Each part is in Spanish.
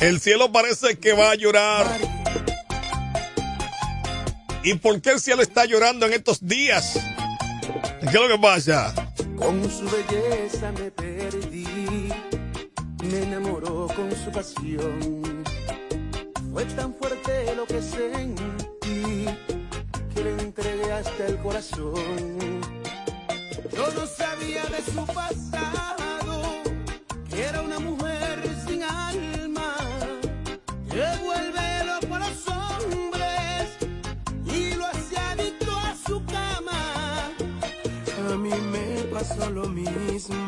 El cielo parece que va a llorar. ¿Y por qué el cielo está llorando en estos días? ¿Qué es lo que pasa? Con su belleza me perdí, me enamoró con su pasión. Fue tan fuerte lo que sentí que le entregué hasta el corazón. Yo no sabía de su pasado, que era una mujer que vuelve loco a los hombres y lo hacía adicto a su cama. A mí me pasó lo mismo,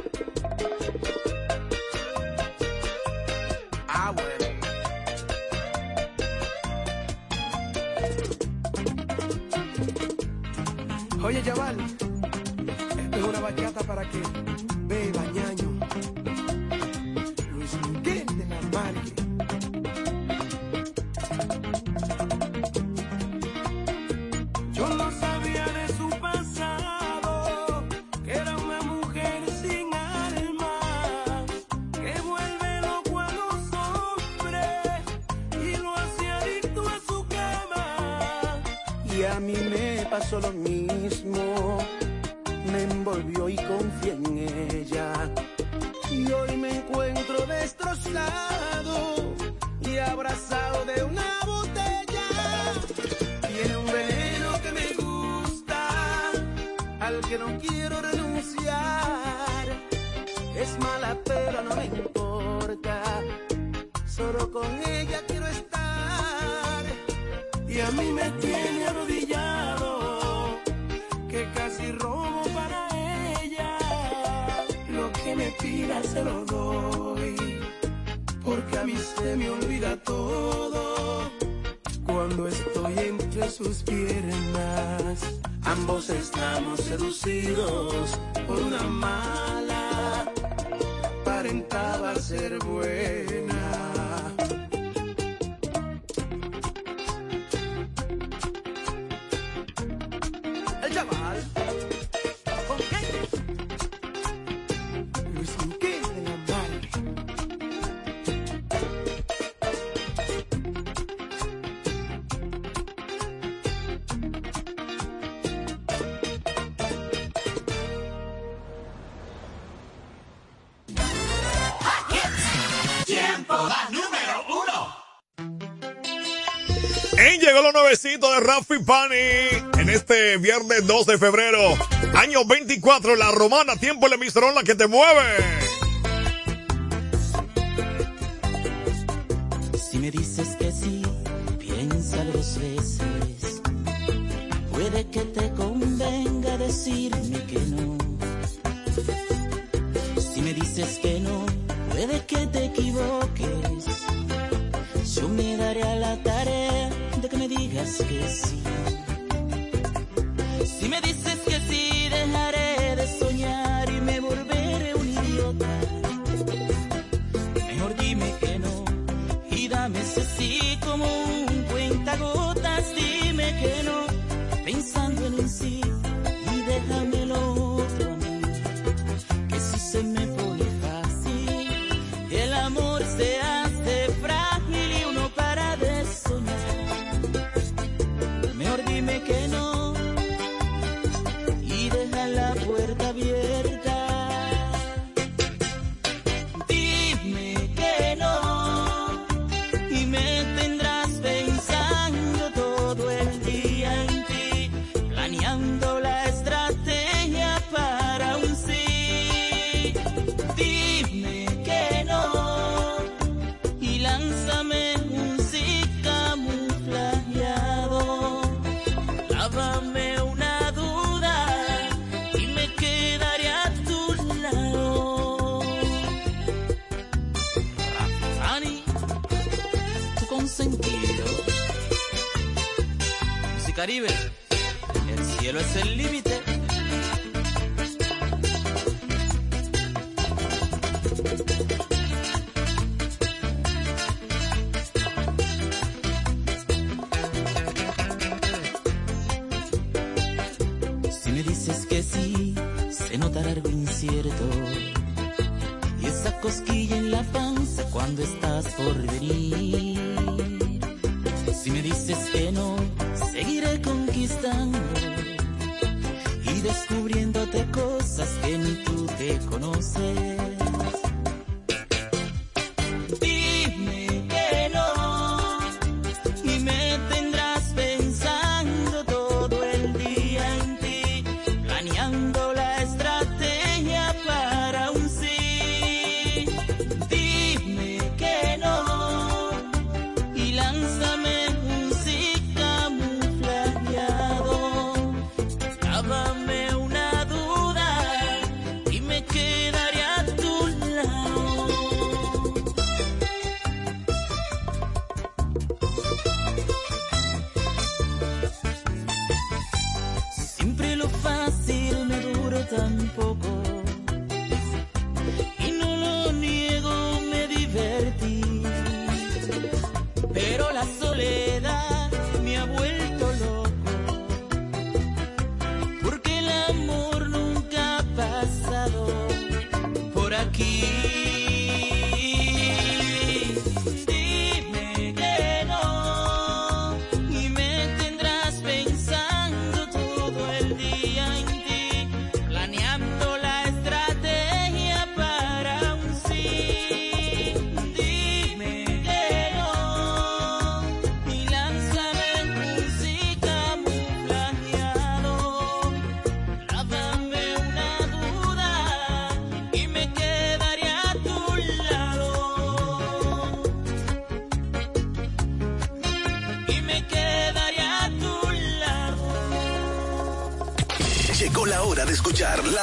Oye, entre sus piernas, ambos estamos seducidos por una mala, aparentaba ser buena. de Rafi Pani en este viernes 2 de febrero, año 24, la romana, tiempo el emisor la que te mueve. Si me dices que sí, piénsalo dos veces. Puede que te convenga decirme que no. Si me dices que no, puede que te equivoques see.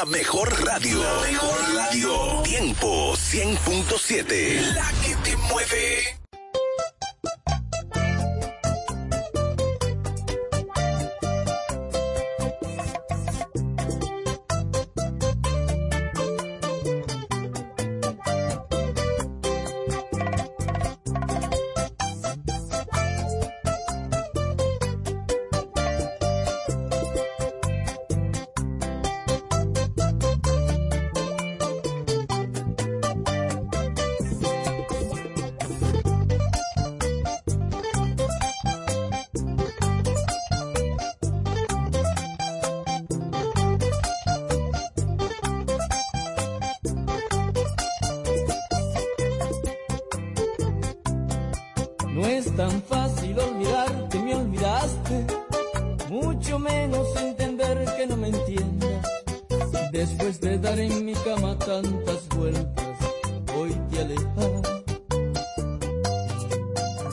mejor radio. Mejor radio. Tiempo 100.7. La que te mueve.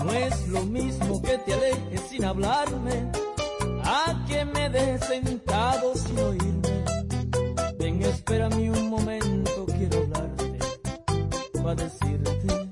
No es lo mismo que te alejes sin hablarme, a que me dejes sentado sin oírme. Ven, espérame un momento, quiero hablarte, para decirte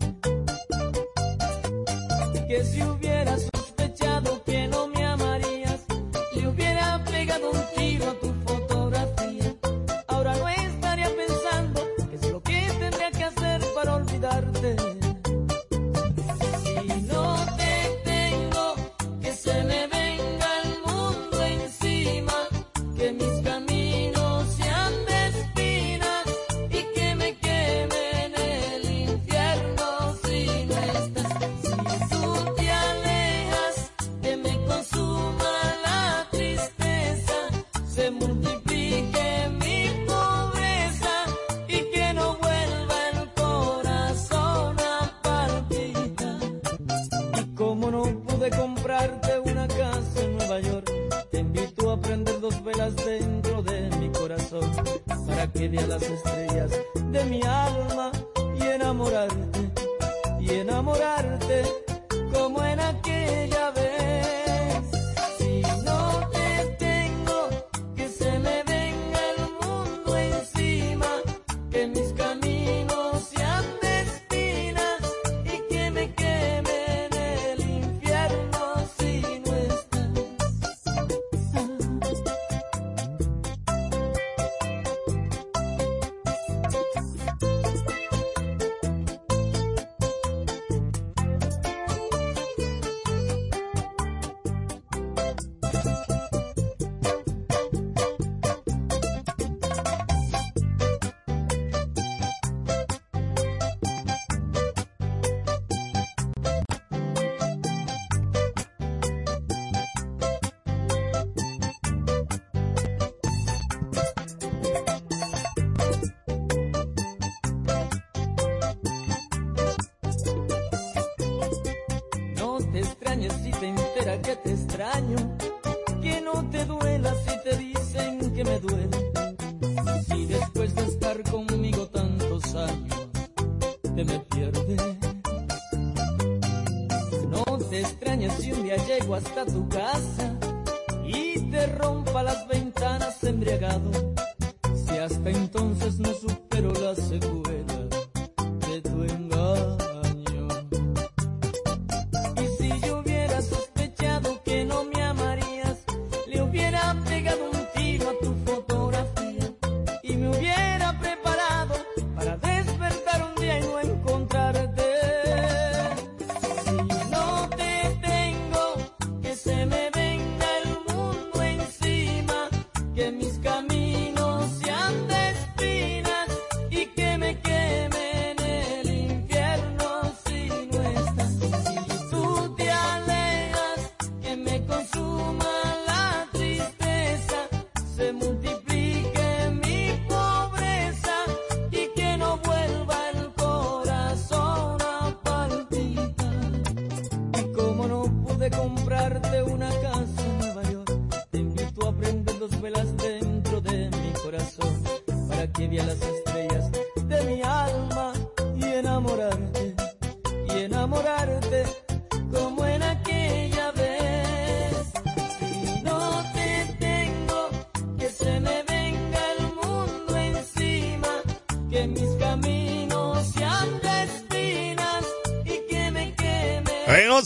was that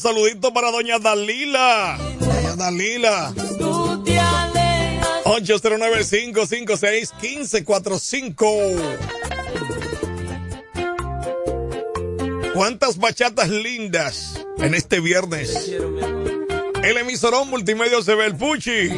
saludito para doña Dalila. Doña Dalila. 809-556-1545. ¿Cuántas bachatas lindas en este viernes? El emisorón multimedia se ve el Puchi.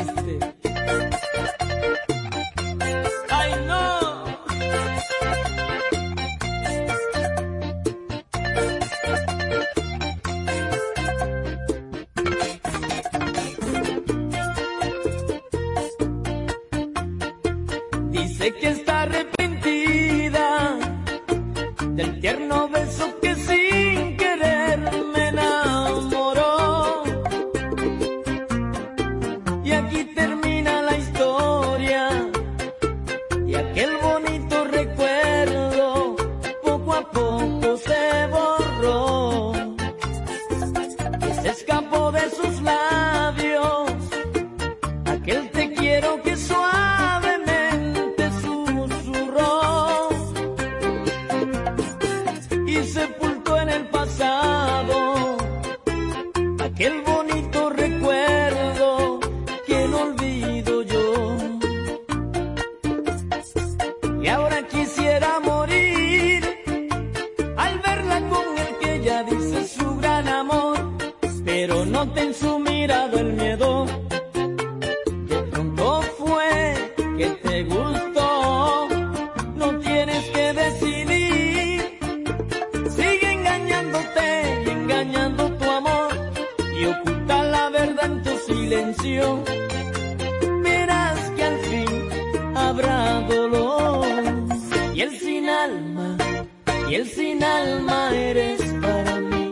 Y el sin alma eres para mí.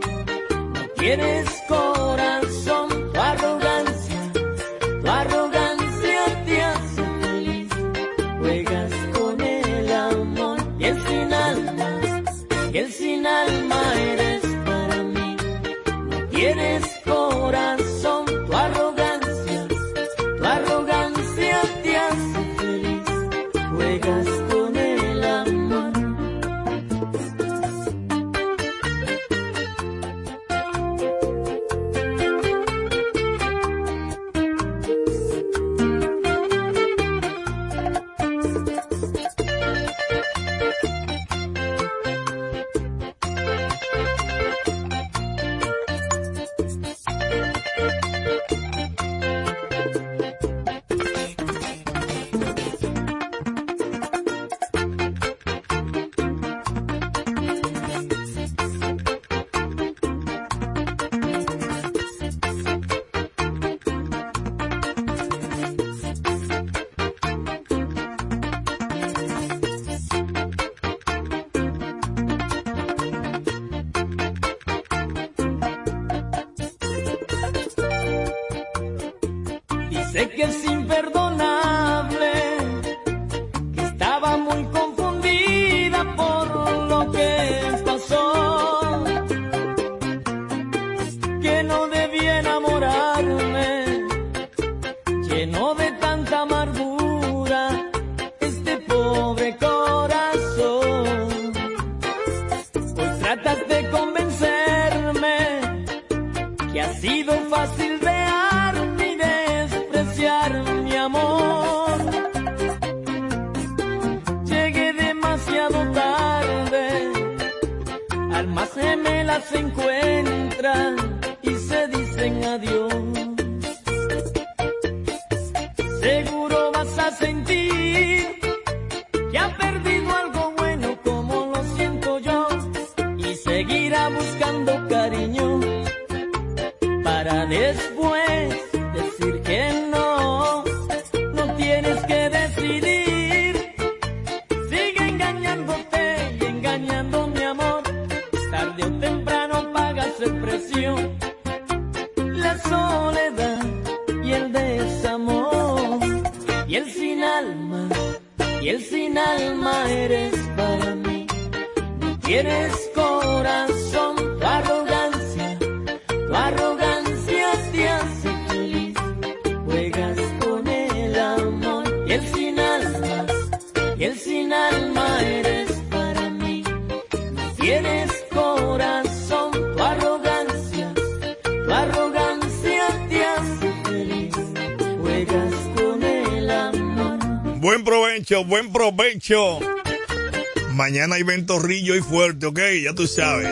No quieres buen provecho. Mañana hay ventorrillo y fuerte, ¿ok? Ya tú sabes.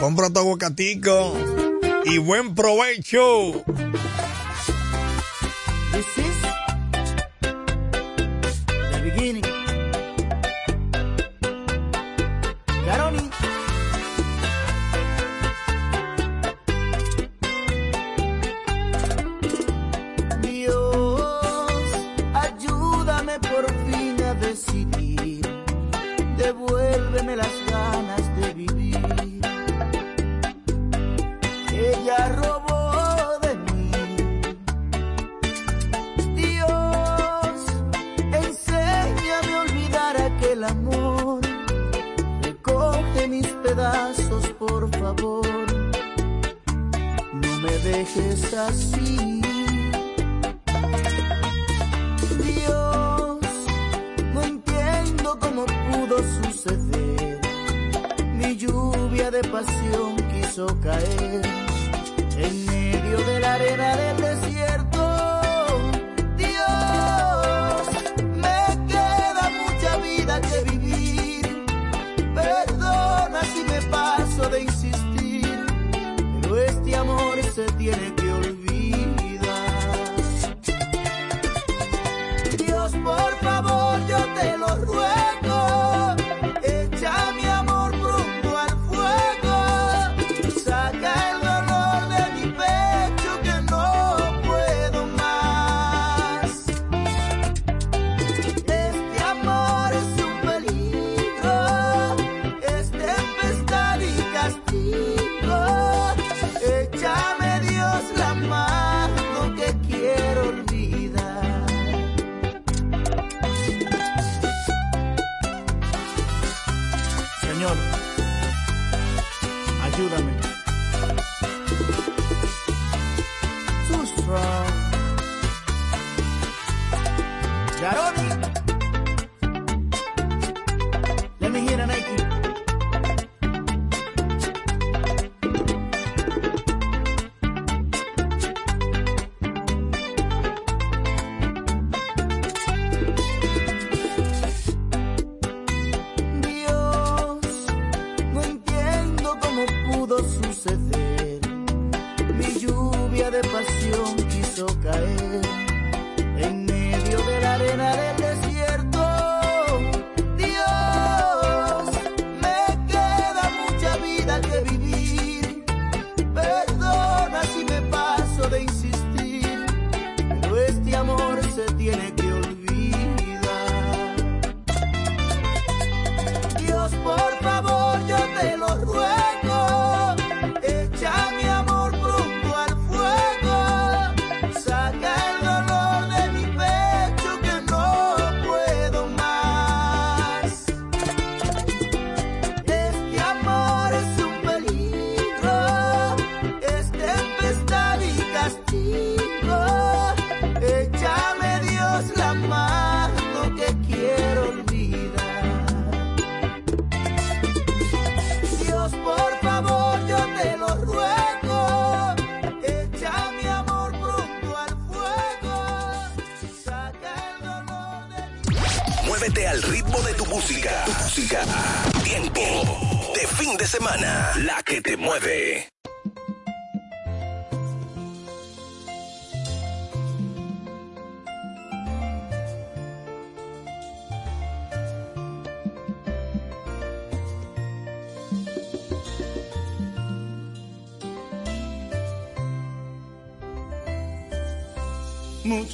Compra tu aguacatico y buen provecho.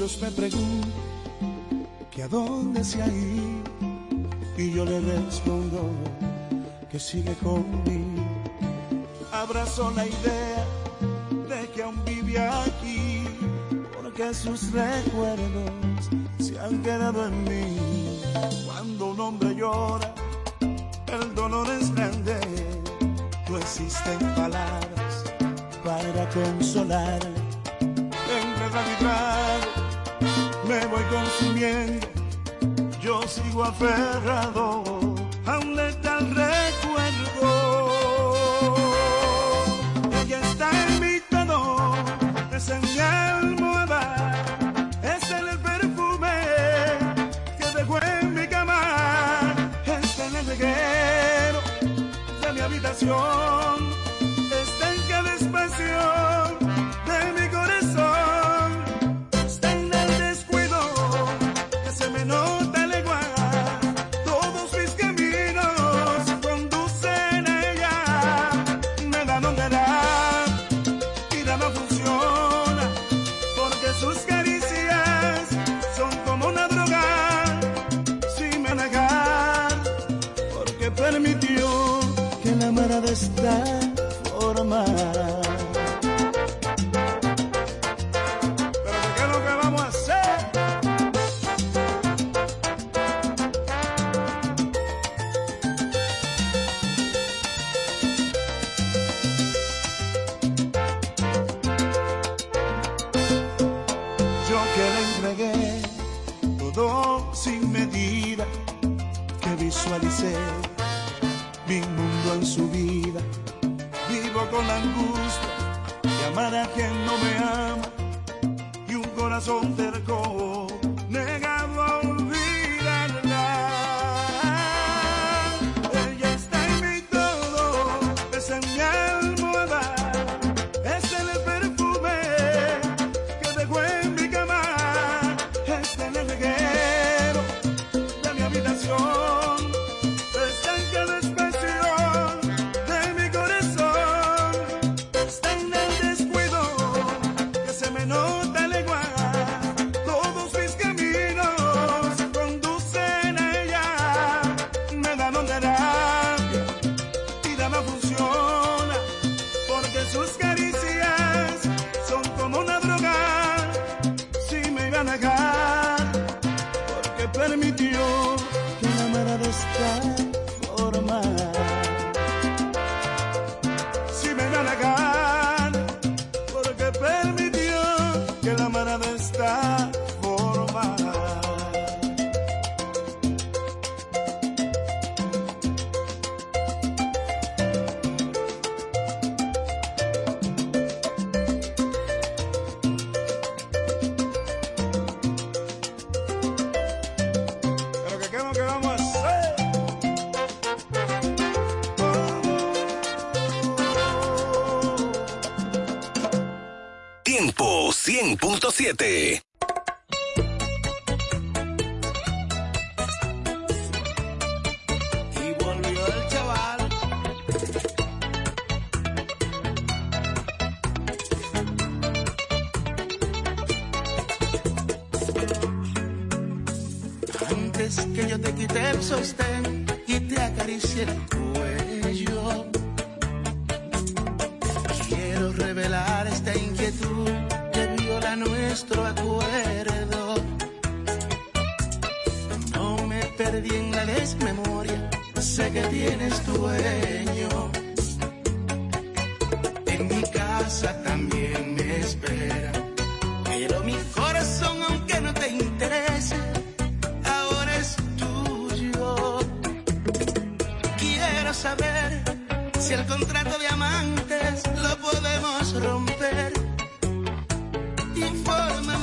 Muchos me preguntan que a dónde se ha ido y yo le respondo que sigue conmigo. Abrazo la idea de que aún vive aquí porque sus recuerdos se han quedado en mí. Cuando un hombre llora corazón 7.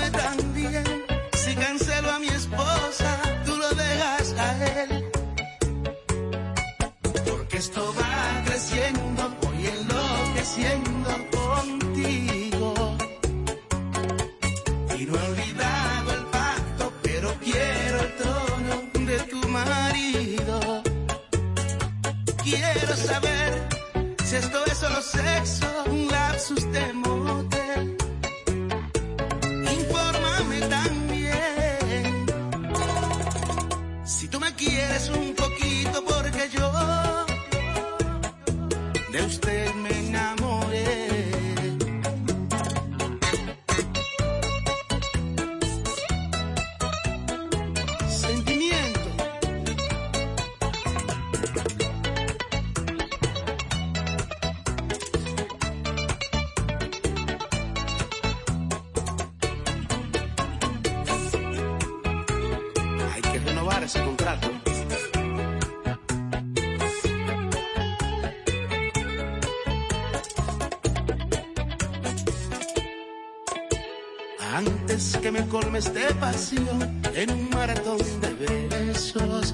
me done. colma este vacío en un maratón de besos.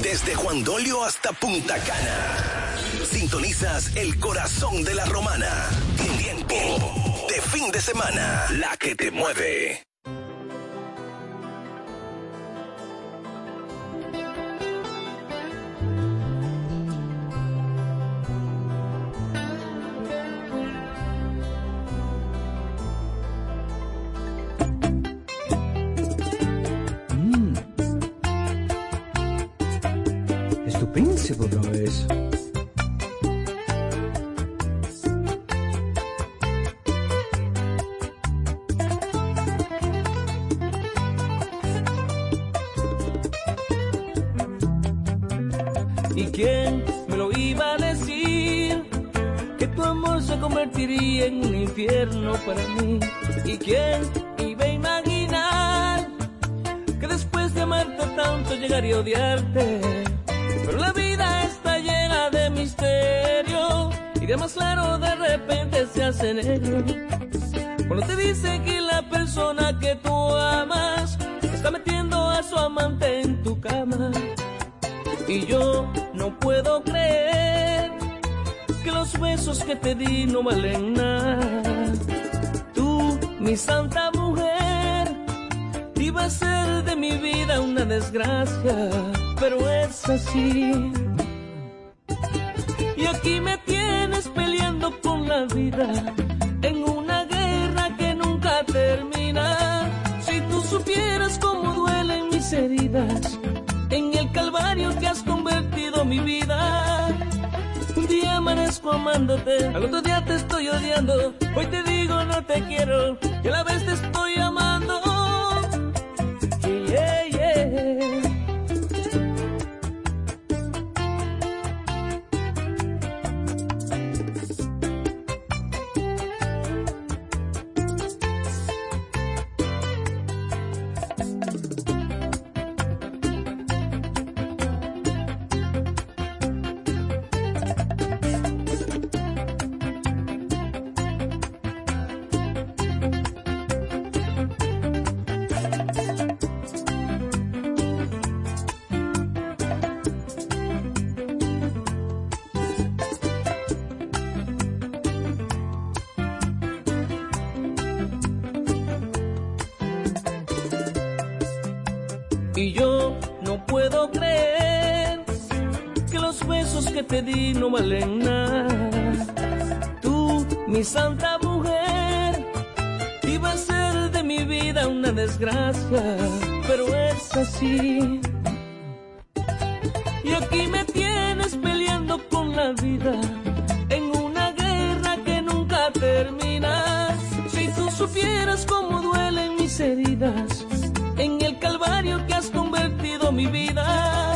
Desde Juan Dolio hasta Punta Cana. Sintonizas el corazón de la romana. Tiempo de fin de semana. La que te mueve. para mí. ¿Y quién iba a imaginar que después de amarte tanto llegaría a odiarte? Pero la vida está llena de misterio y de más claro de repente se hace negro. Cuando te dice que la persona que tú amas está metiendo a su amante en tu cama. Y yo no puedo creer que los besos que te di no valen nada mi santa mujer, iba a ser de mi vida una desgracia, pero es así. No valen nada. Tú, mi santa mujer, iba a ser de mi vida una desgracia, pero es así. Y aquí me tienes peleando con la vida en una guerra que nunca termina. Si tú supieras cómo duelen mis heridas en el calvario que has convertido mi vida.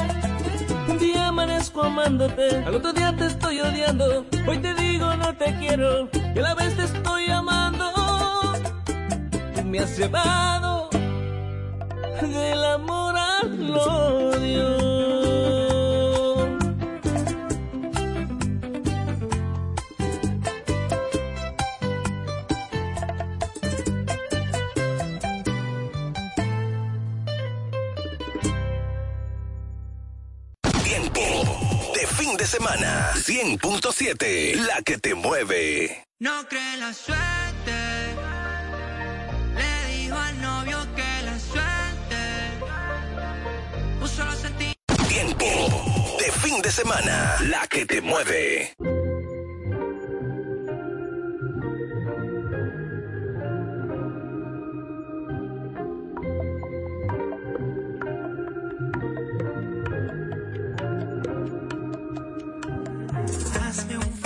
Amándote, al otro día te estoy odiando. Hoy te digo no te quiero, y a la vez te estoy amando. Me has llevado del amor al odio. 100.7. La que te mueve. No cree la suerte. Le dijo al novio que la suerte. Puso los sentimientos. Tiempo de fin de semana. La que te mueve.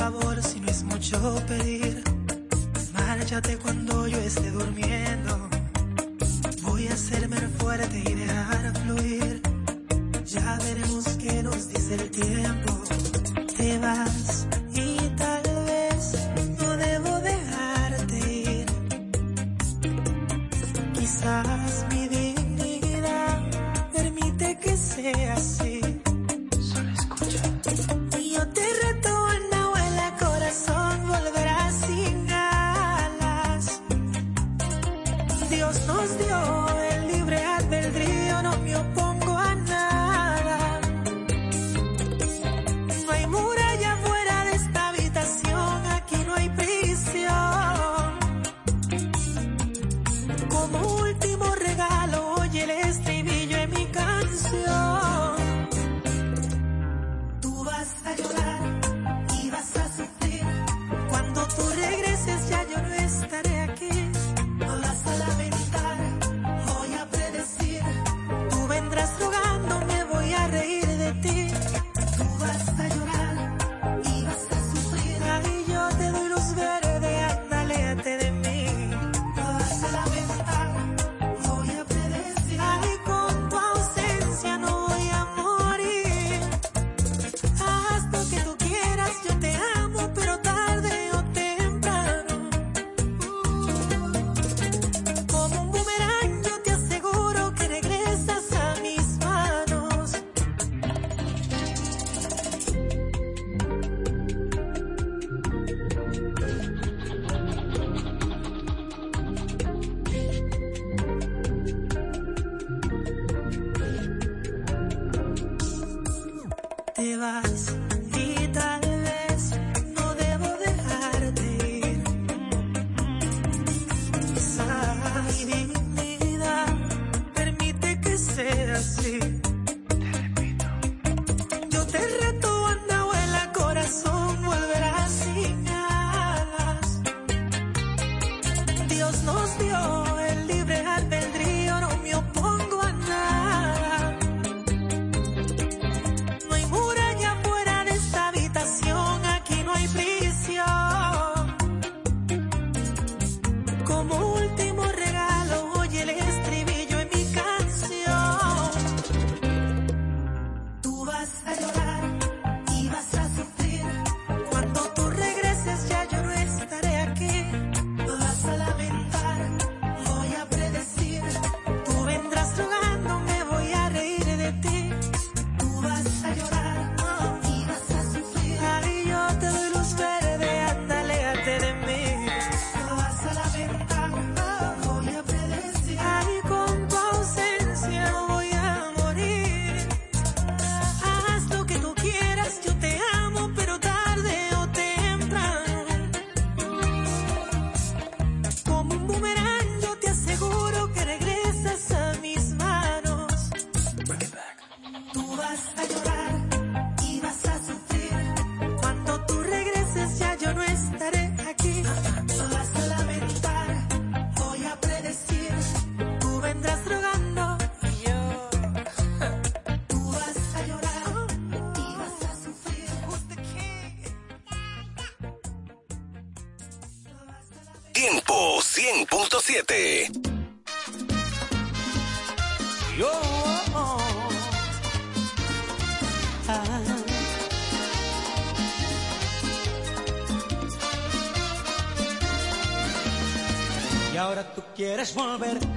Favor si no es mucho pedir. Márchate cuando yo esté durmiendo. Voy a hacerme fuerte y dejar fluir. Ya veremos qué nos dice el tiempo. Te vas y tal vez no debo dejarte ir. Quizás mi dignidad permite que sea así.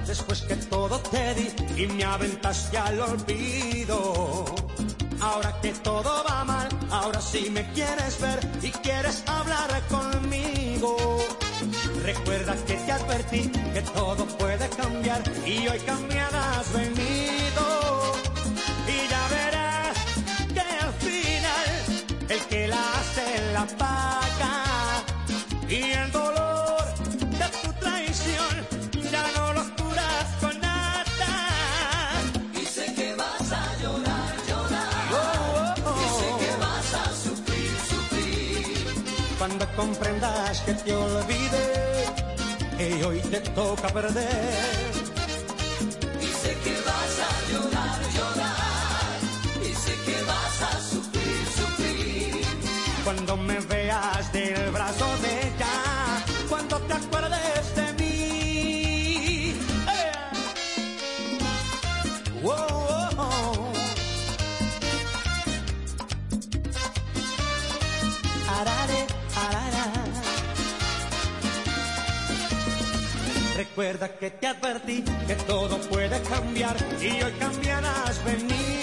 después que todo te di y me aventaste al olvido. Ahora que todo va mal, ahora sí me quieres ver y quieres hablar conmigo. Recuerda que te advertí que todo puede cambiar y hoy cambiarás de mí. cuando comprendas que te olvidé y hoy te toca perder. Recuerda que te advertí que todo puede cambiar y hoy cambiarás venir.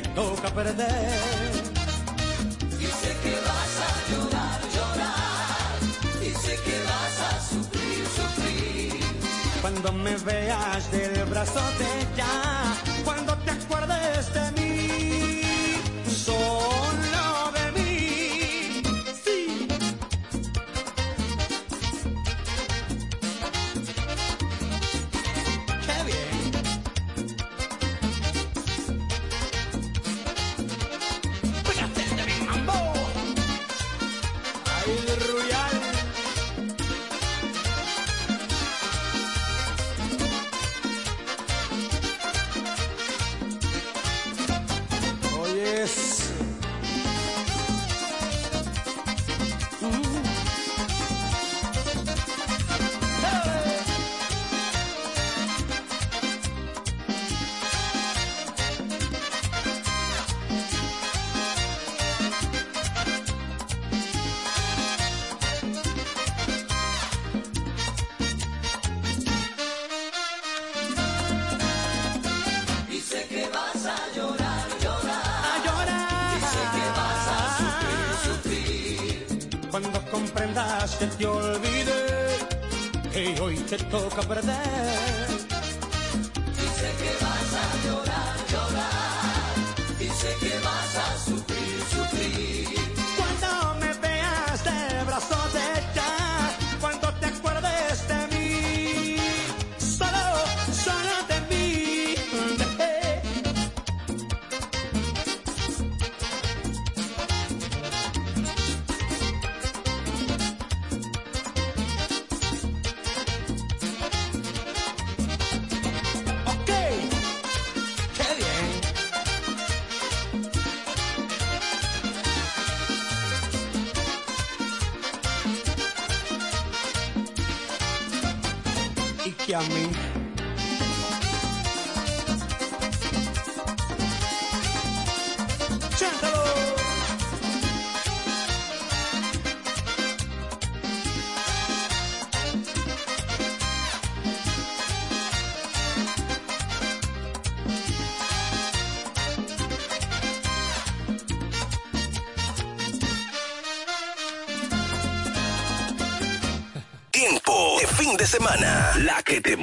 te toca perder. Dice que vas a llorar, llorar. Dice que vas a sufrir, sufrir. Cuando me veas del brazo de ya. que perder que.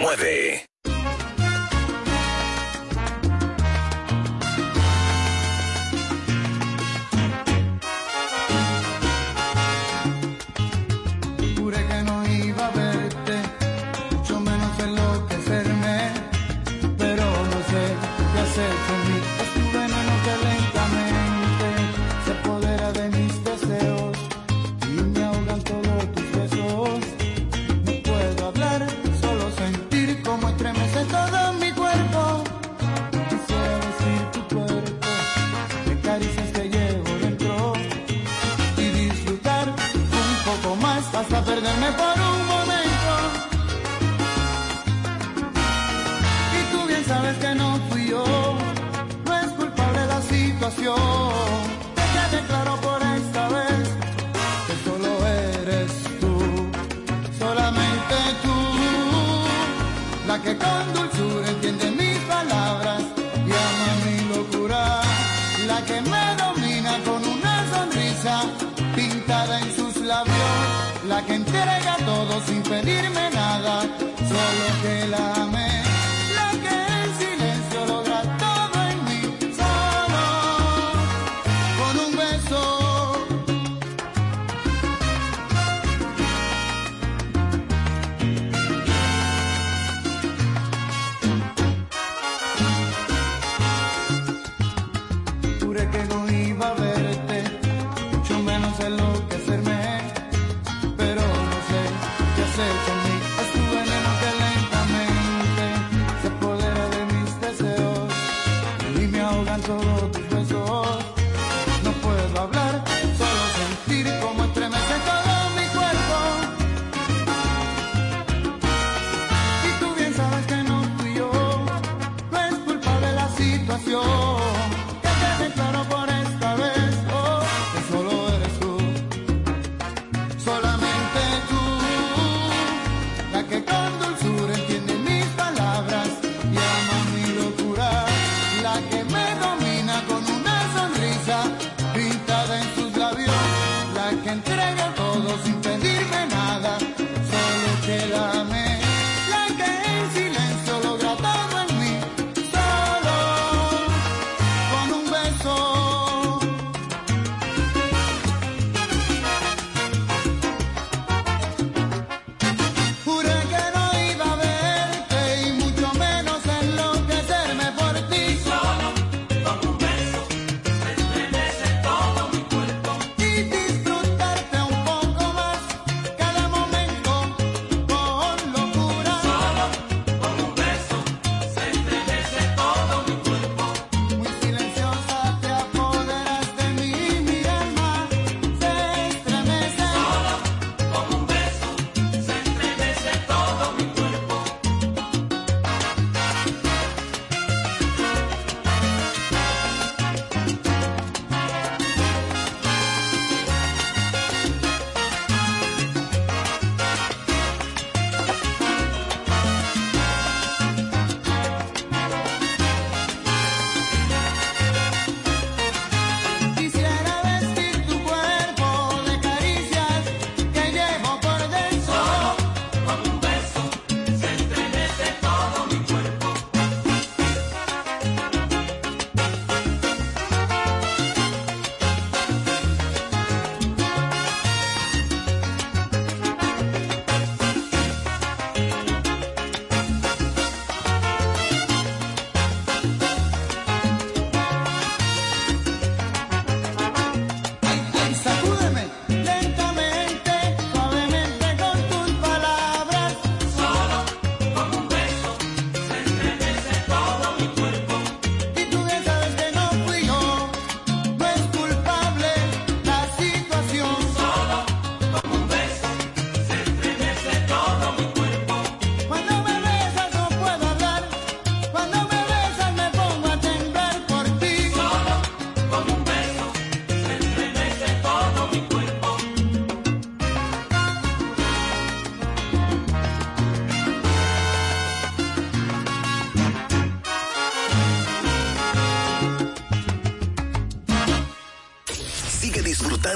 Mueve.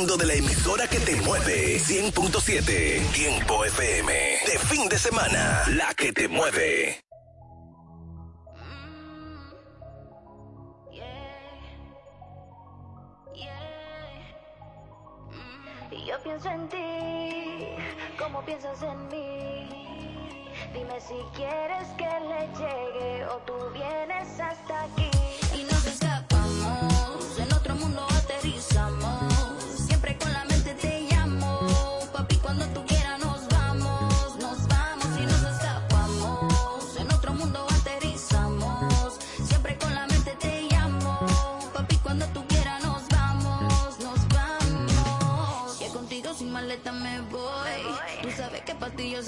De la emisora que te mueve. 100.7 Tiempo FM. De fin de semana. La que te mueve. Y yo pienso en ti, como piensas en mí. Dime si quieres que le llegue o tú vienes hasta aquí.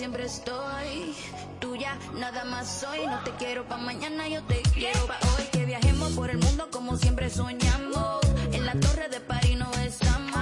Siempre estoy. Tuya, nada más soy. No te quiero pa' mañana, yo te quiero pa' hoy. Que viajemos por el mundo como siempre soñamos. En la torre de París no estamos.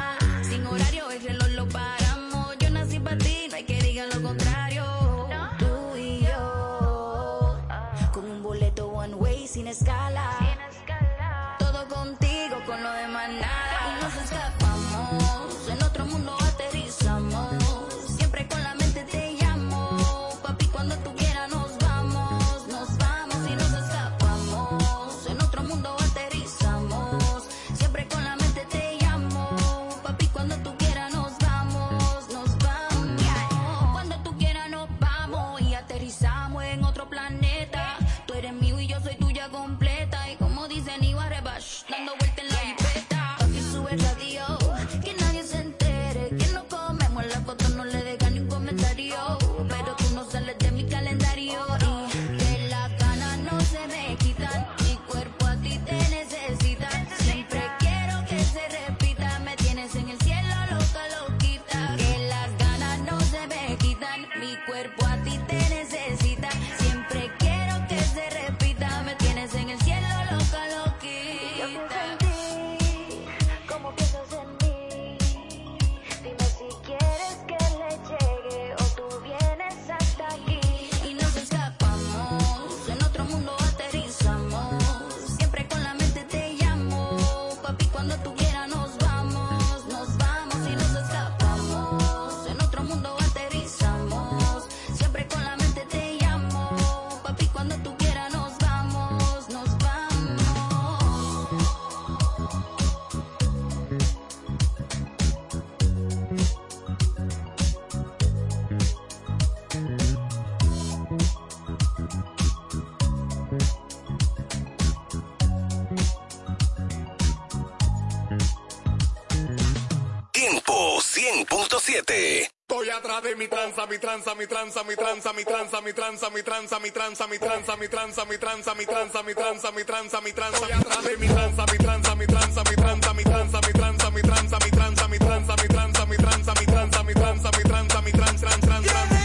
De mi tranza, mi tranza, mi tranza, mi tranza, mi tranza, mi tranza, mi tranza, mi tranza, mi tranza, mi tranza, mi tranza, mi tranza, mi tranza, mi tranza, mi tranza. Estoy atrás de mi tranza, mi tranza, mi tranza, mi tranza, mi tranza, mi tranza, mi tranza, mi tranza, mi tranza, mi tranza, mi tranza, mi tranza, mi tranza, mi tranza, mi tranza, tran, tran, tran. Tiene que darme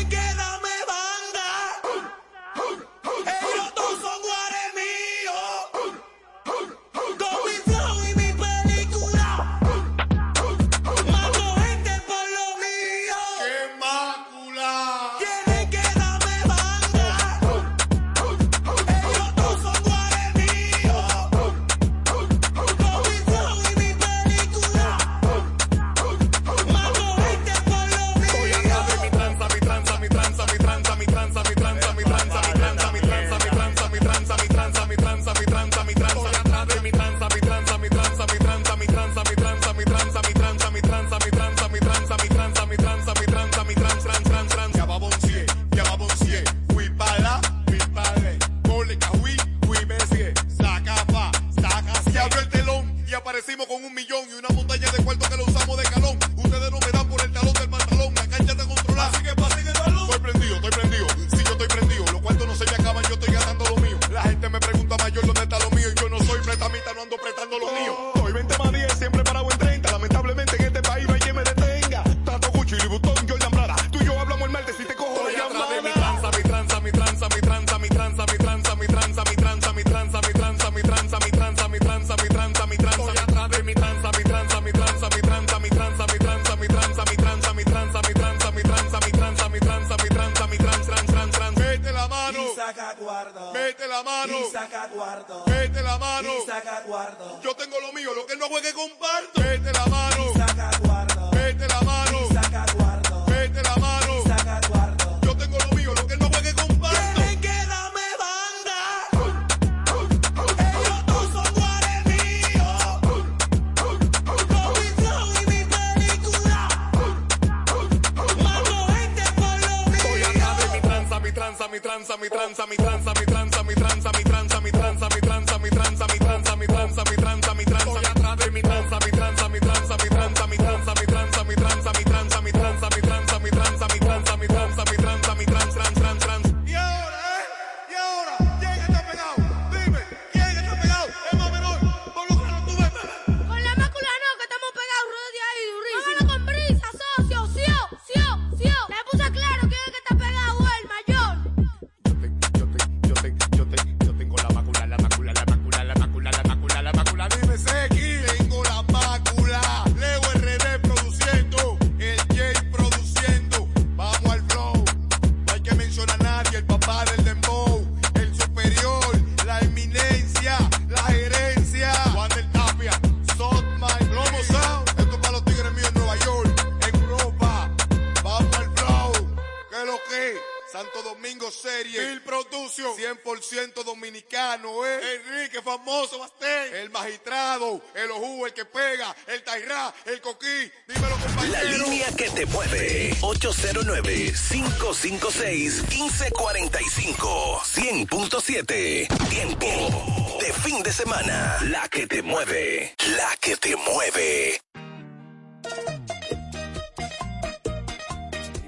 El coquí. Dímelo, La compañero. línea que te mueve. 809-556-1545. 100.7. Tiempo de fin de semana. La que te mueve. La que te mueve.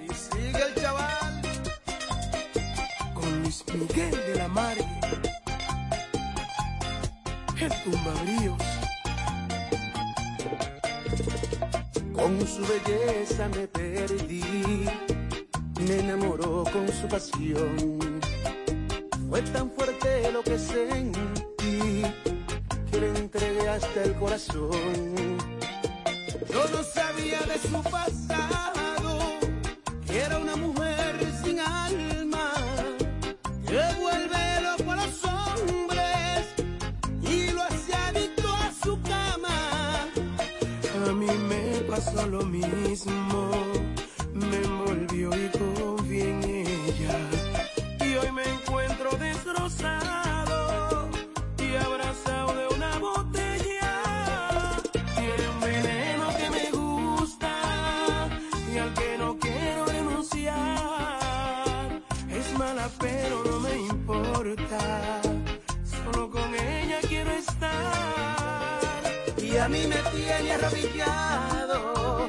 Y sigue el chaval con Luis Miguel de la Margue. El tumbabríos. Con su belleza me perdí, me enamoró con su pasión. Fue tan fuerte lo que sentí que le entregué hasta el corazón. Yo no sabía de su pasado, que era una mujer mismo, me envolvió y confié en ella. Y hoy me encuentro destrozado y abrazado de una botella. Tiene un veneno que me gusta y al que no quiero renunciar. Es mala pero no me importa, solo con ella quiero estar. Y a mí me tiene arrodillado,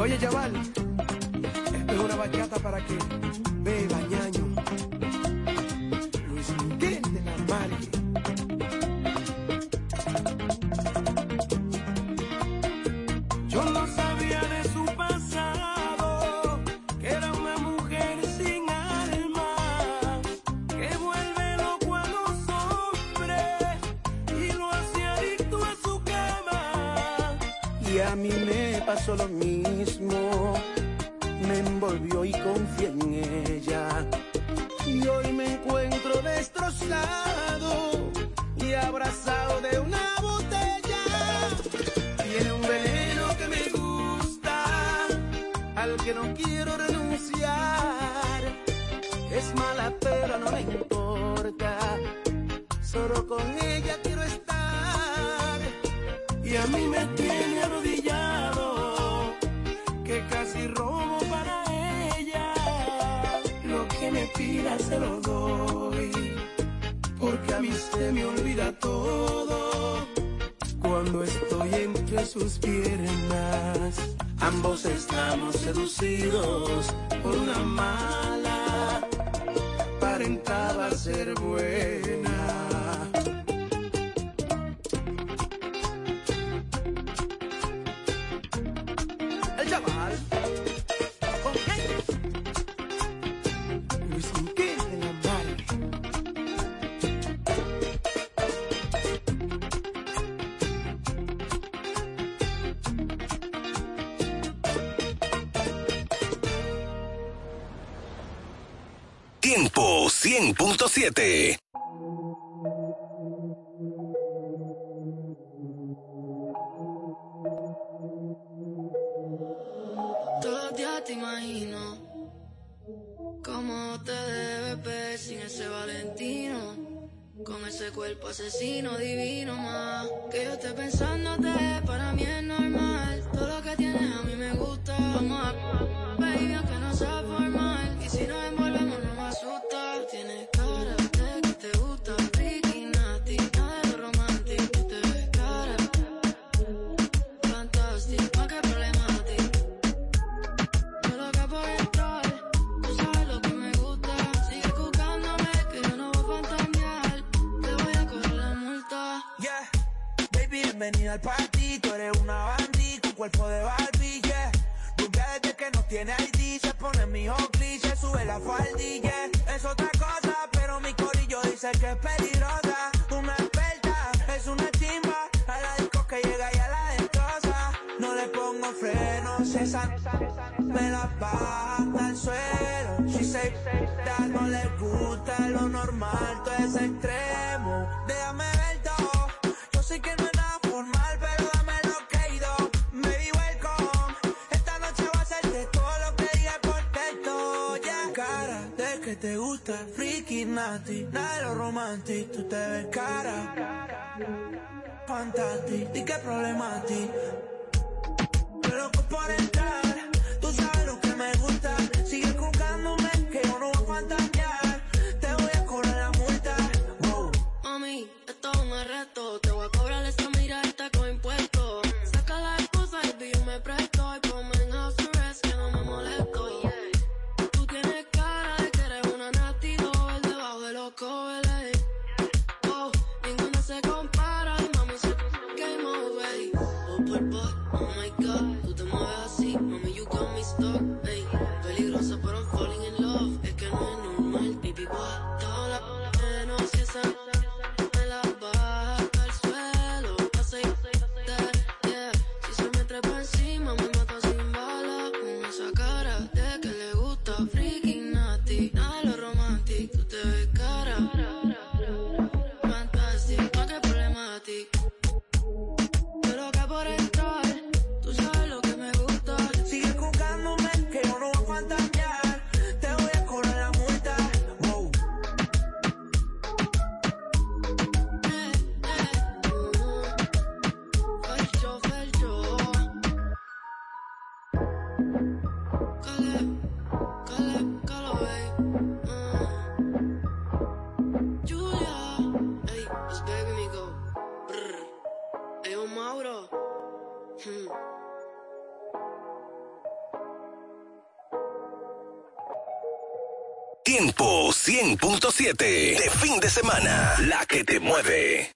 Oye, chaval, esto es una bachata para que beba ñaño. Luis Miguel de la. Yo no sabía de su pasado, que era una mujer sin alma, que vuelve loco a los hombres y lo hace adicto a su cama. Y a mí me pasó lo mismo, me envolvió y confié en ella. Lo doy, porque a mí se me olvida todo. cuando estoy entre sus piernas. Ambos estamos seducidos por una mala, aparentaba ser buena. 100.7. Todos los días te imagino cómo te debes ver sin ese Valentino. Con ese cuerpo asesino divino más. Que yo esté pensándote, para mí es normal. Todo lo que tienes a mí me gusta. Vamos a baby, aunque no sea baby, bienvenida al party. Tú eres una bandí con cuerpo de Barbie, yeah. Rubia desde que no tiene ID, se pone mi Oakley, se sube la faldilla. Es otra cosa, pero mi corillo dice que es peligrosa. Una experta, es una chimba. A la disco que llega y a la destroza. No le pongo frenos, esa me la baja el suelo. Say that no le gusta lo normal, todo es extremo. Déjame ver todo. Yo sé que no cara de que te gusta, freaky, nasty. Nada de lo romántico, tú te ves cara. Fantástico, y qué problemático. Yo loco por entrar, 100.7 de fin de semana. La que te mueve.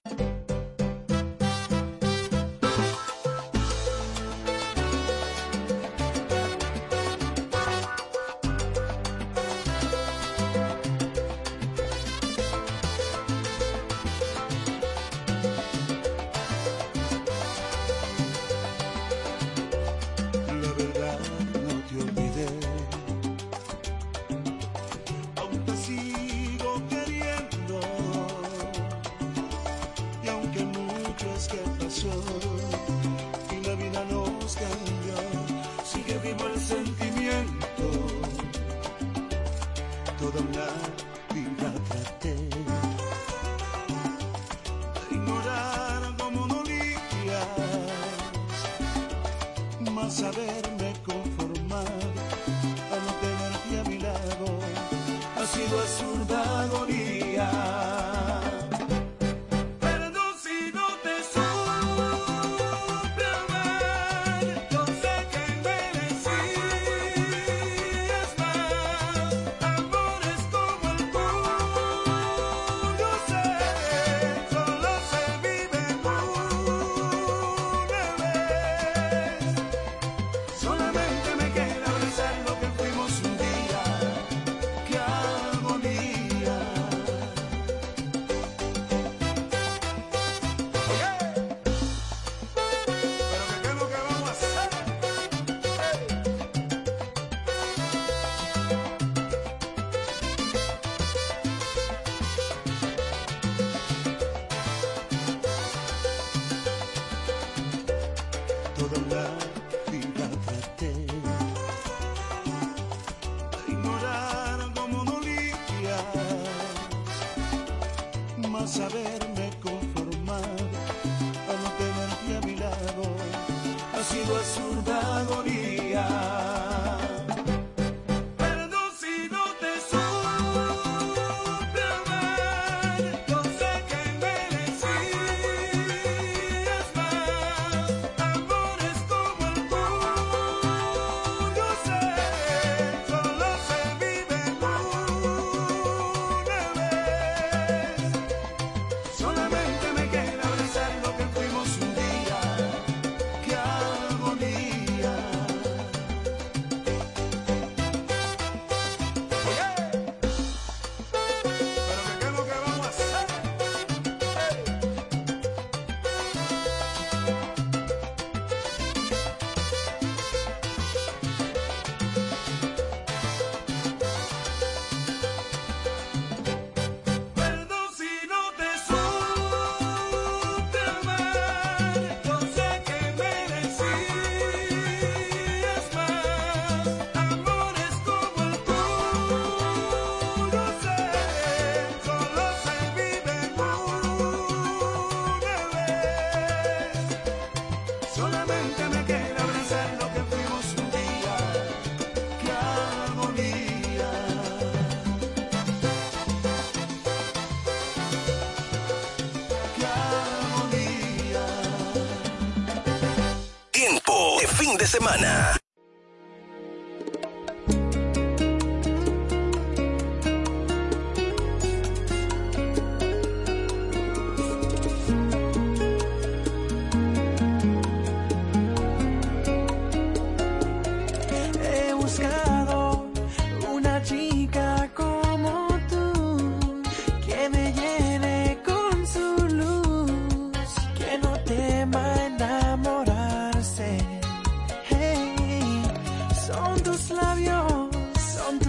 Fin de semana.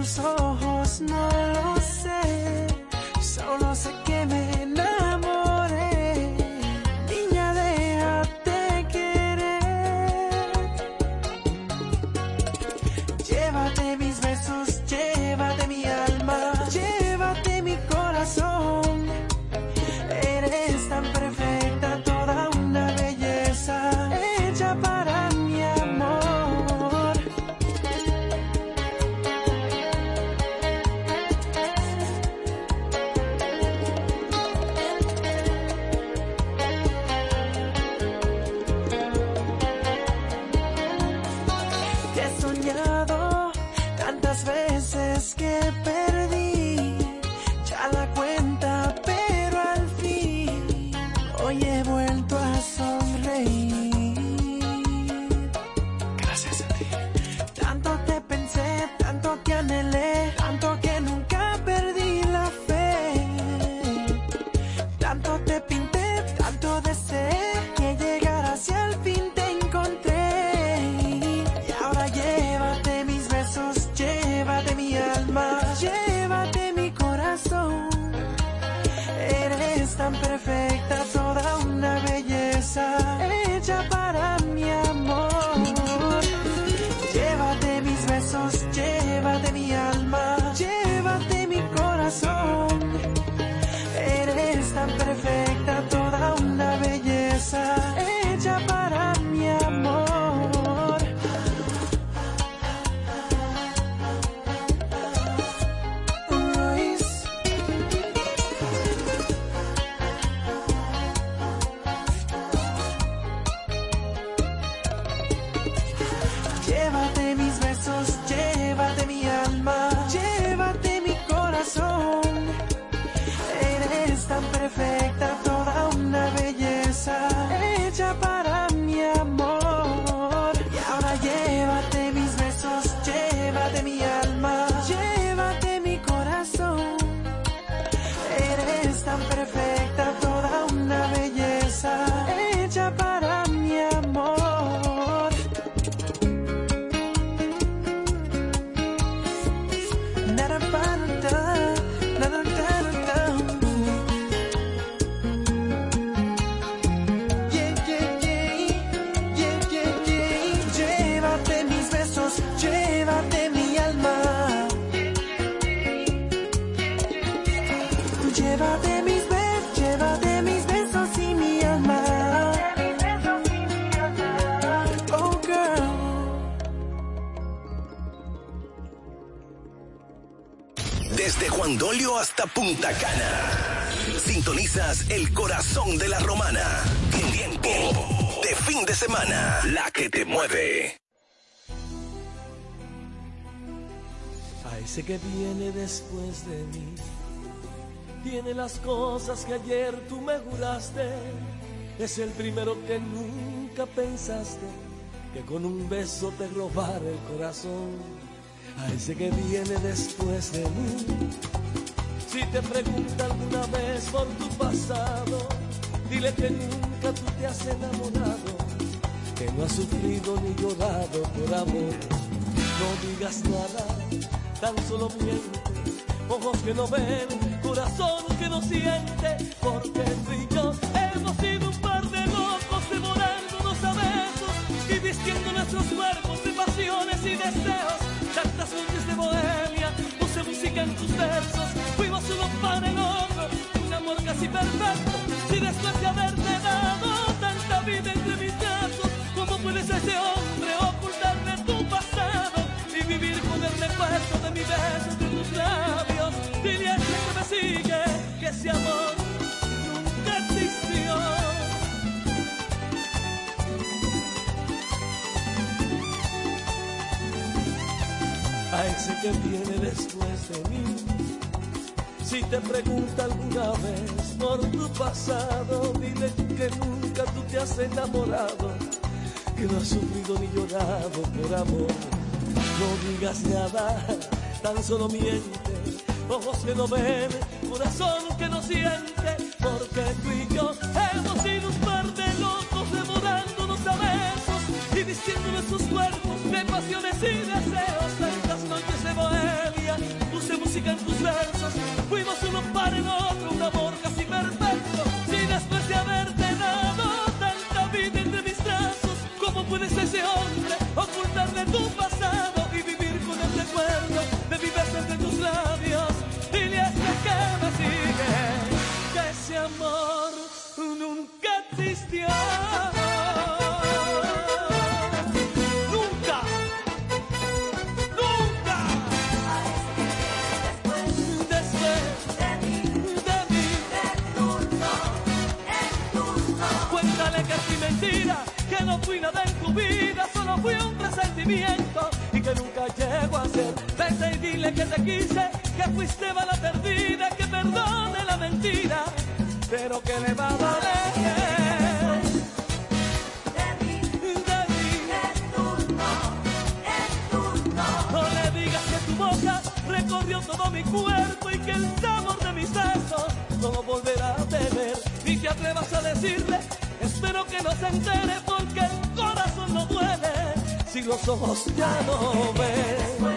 so hoarse now. Desde Juan Dolio hasta Punta Cana. Sintonizas el corazón de la romana. Tiempo de fin de semana. La que te mueve. A ese que viene después de mí. Tiene las cosas que ayer tú me juraste. Es el primero que nunca pensaste que con un beso te robara el corazón. A ese que viene después de mí. Si te pregunta alguna vez por tu pasado, dile que nunca tú te has enamorado, que no has sufrido ni llorado por amor. No digas nada, tan solo miente, ojos que no ven, corazón que no siente, porque tú y yo hemos sido un par de locos devorándonos a besos y vistiendo nuestros cuerpos de pasiones y deseos. Tanta vida entre mis brazos, ¿cómo puedes ese hombre ocultarme tu pasado y vivir con el recuerdo de mi beso entre tus labios? Dile a ese que me sigue que ese amor nunca existió. a ese que viene después de mí. Si te pregunta alguna vez por tu pasado, dile que nunca tú te has enamorado, que no has sufrido ni llorado por amor. No digas nada, tan solo miente, ojos que no ven, corazón que no siente, porque tú y yo hemos sido un par de locos devorándonos a besos y vistiendo nuestros cuerpos de pasiones y deseos. Tantas noches de bohemia, puse música en tus versos, fuimos y que nunca llego a ser. Vete y dile que te quise, que fuiste bala perdida, que perdone la mentira, pero que le va a doler. Recorrió todo mi cuerpo y que el sabor de mis besos no lo volverá a tener. Ni te atrevas a decirle, espero que no se entere si los ojos ya no ven.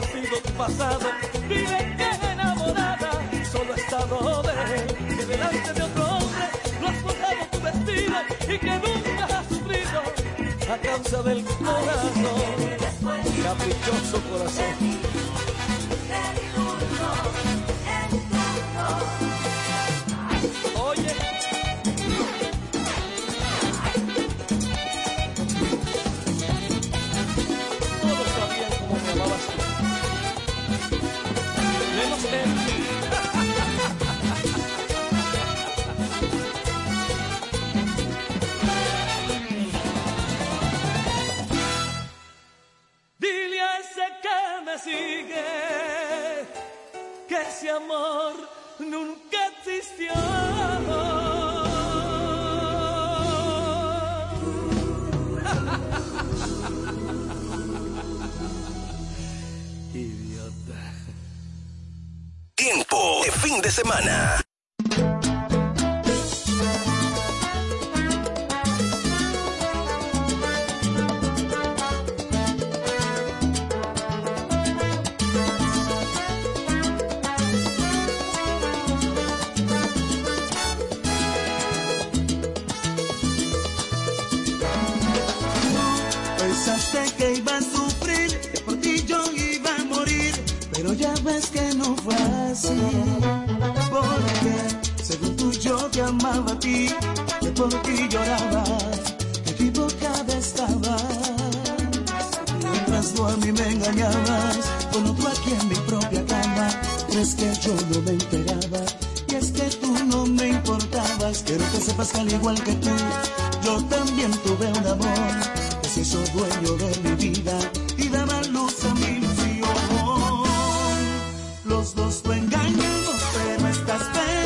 Preguntan cómo ha sido los dos tú engañados, pero estás feliz.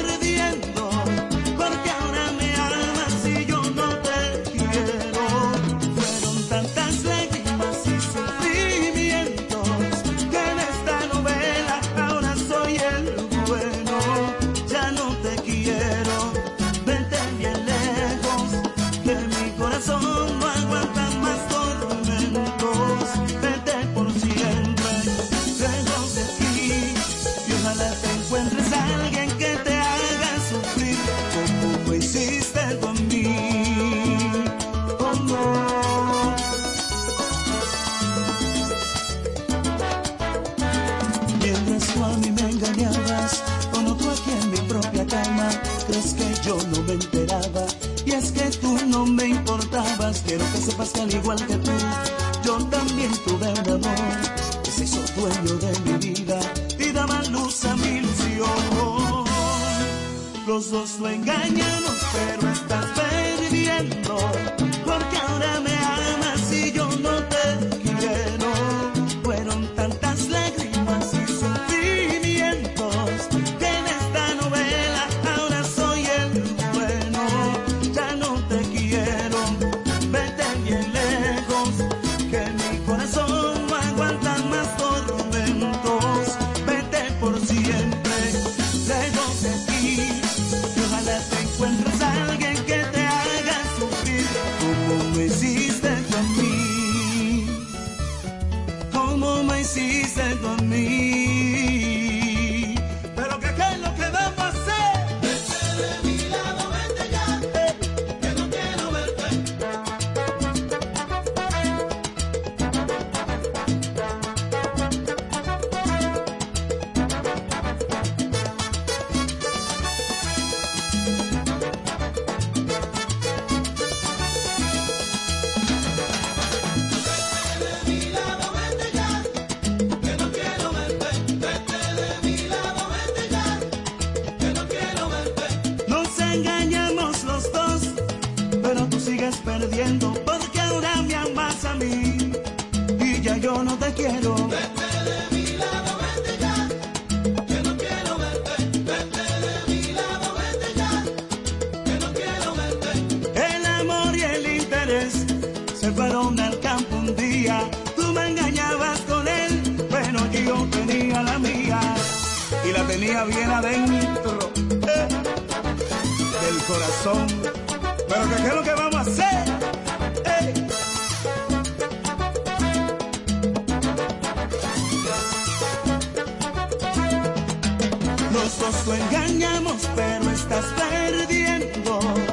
Nosotros lo engañamos, pero estás perdiendo.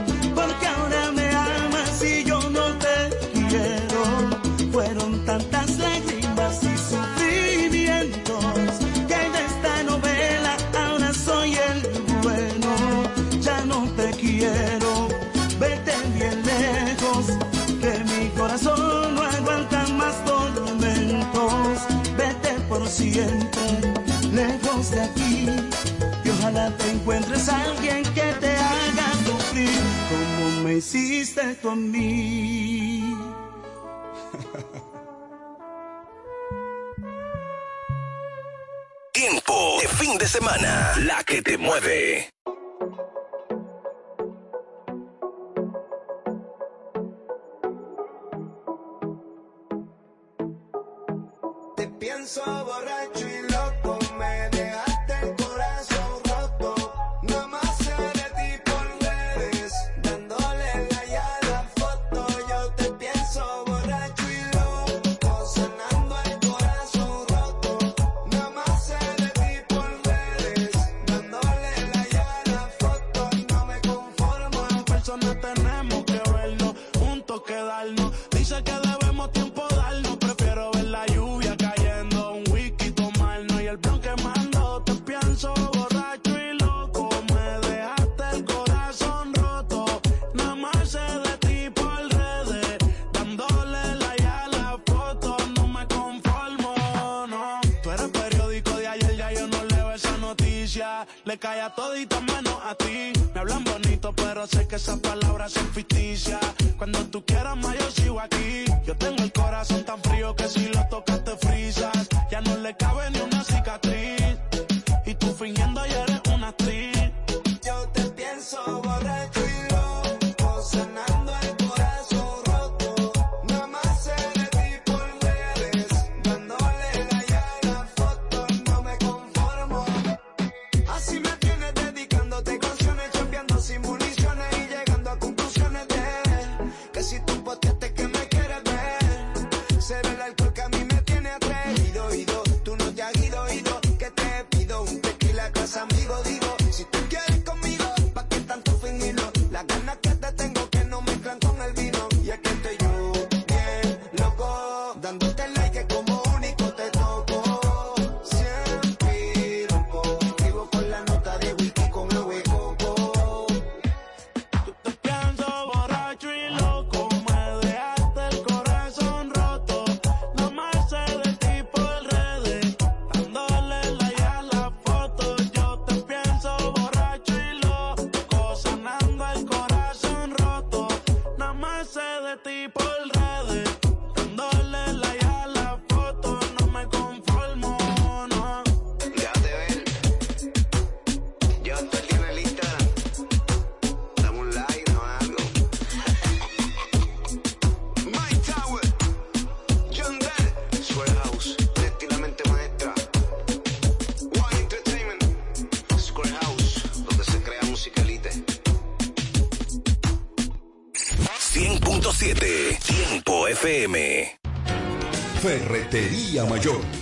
Tiempo de fin de semana, la que te mueve. Mayor,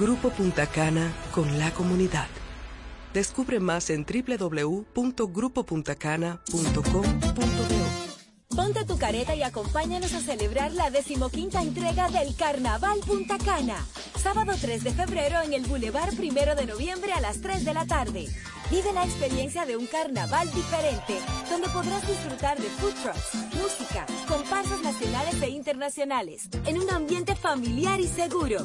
Grupo Punta Cana con la comunidad. Descubre más en www.grupopuntacana.com.do. Ponte tu careta y acompáñanos a celebrar la decimoquinta entrega del Carnaval Punta Cana. Sábado 3 de febrero en el Boulevard Primero de Noviembre a las 3 de la tarde. Vive la experiencia de un carnaval diferente, donde podrás disfrutar de food trucks, música, comparsas nacionales e internacionales, en un ambiente familiar y seguro.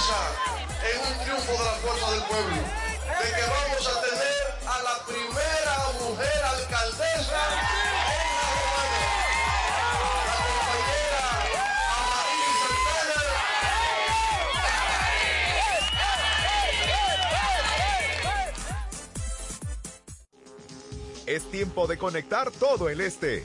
Esperanza en un triunfo de la fuerza del pueblo, de que vamos a tener a la primera mujer alcaldesa en la Romana, la compañera Amarillo Santana. Es tiempo de conectar todo el este.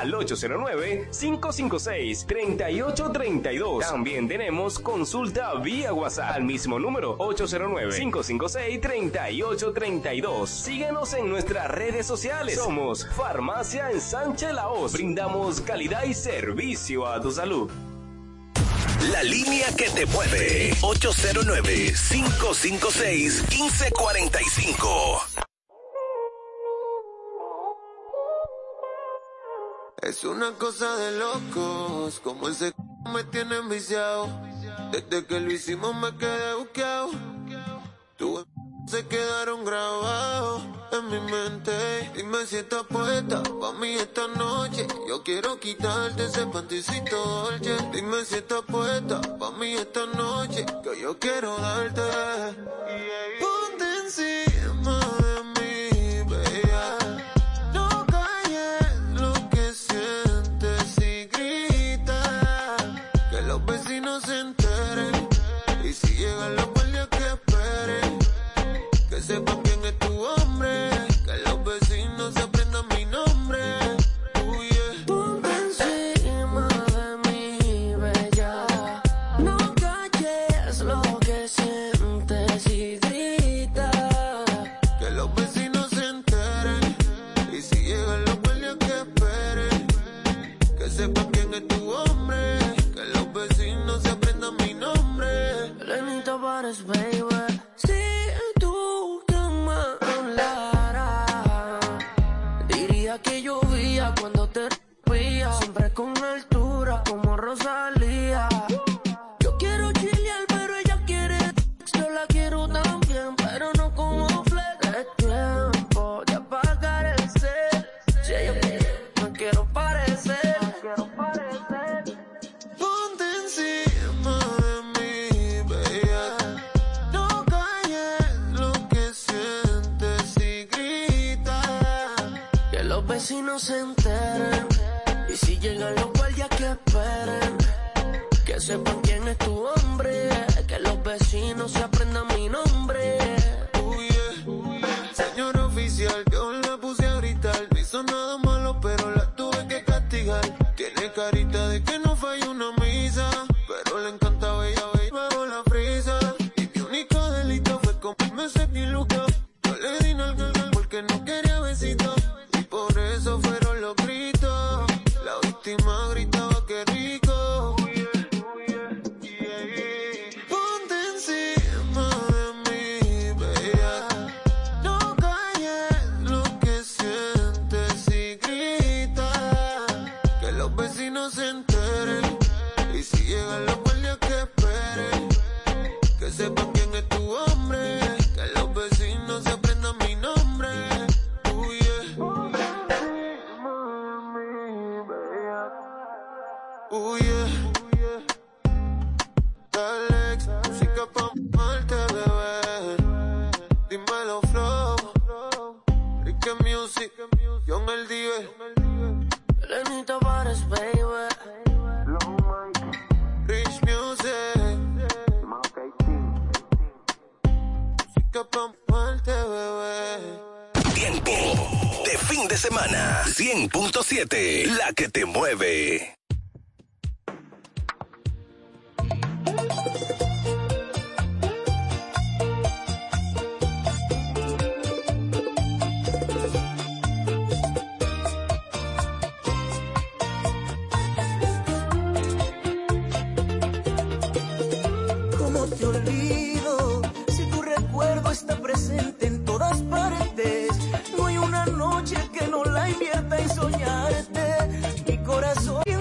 al 809-556-3832. También tenemos consulta vía WhatsApp al mismo número 809-556-3832. Síguenos en nuestras redes sociales. Somos Farmacia en Sánchez Laos. Brindamos calidad y servicio a tu salud. La línea que te mueve. 809-556-1545. Es una cosa de locos, como ese c me tiene enviciado. Desde que lo hicimos me quedé buqueado. Tus se quedaron grabados en mi mente. Dime si estás puesta pa' mí esta noche. Yo quiero quitarte ese panticito dolce. Dime si estás puesta pa' mí esta noche. Que yo quiero darte. Ponte 9.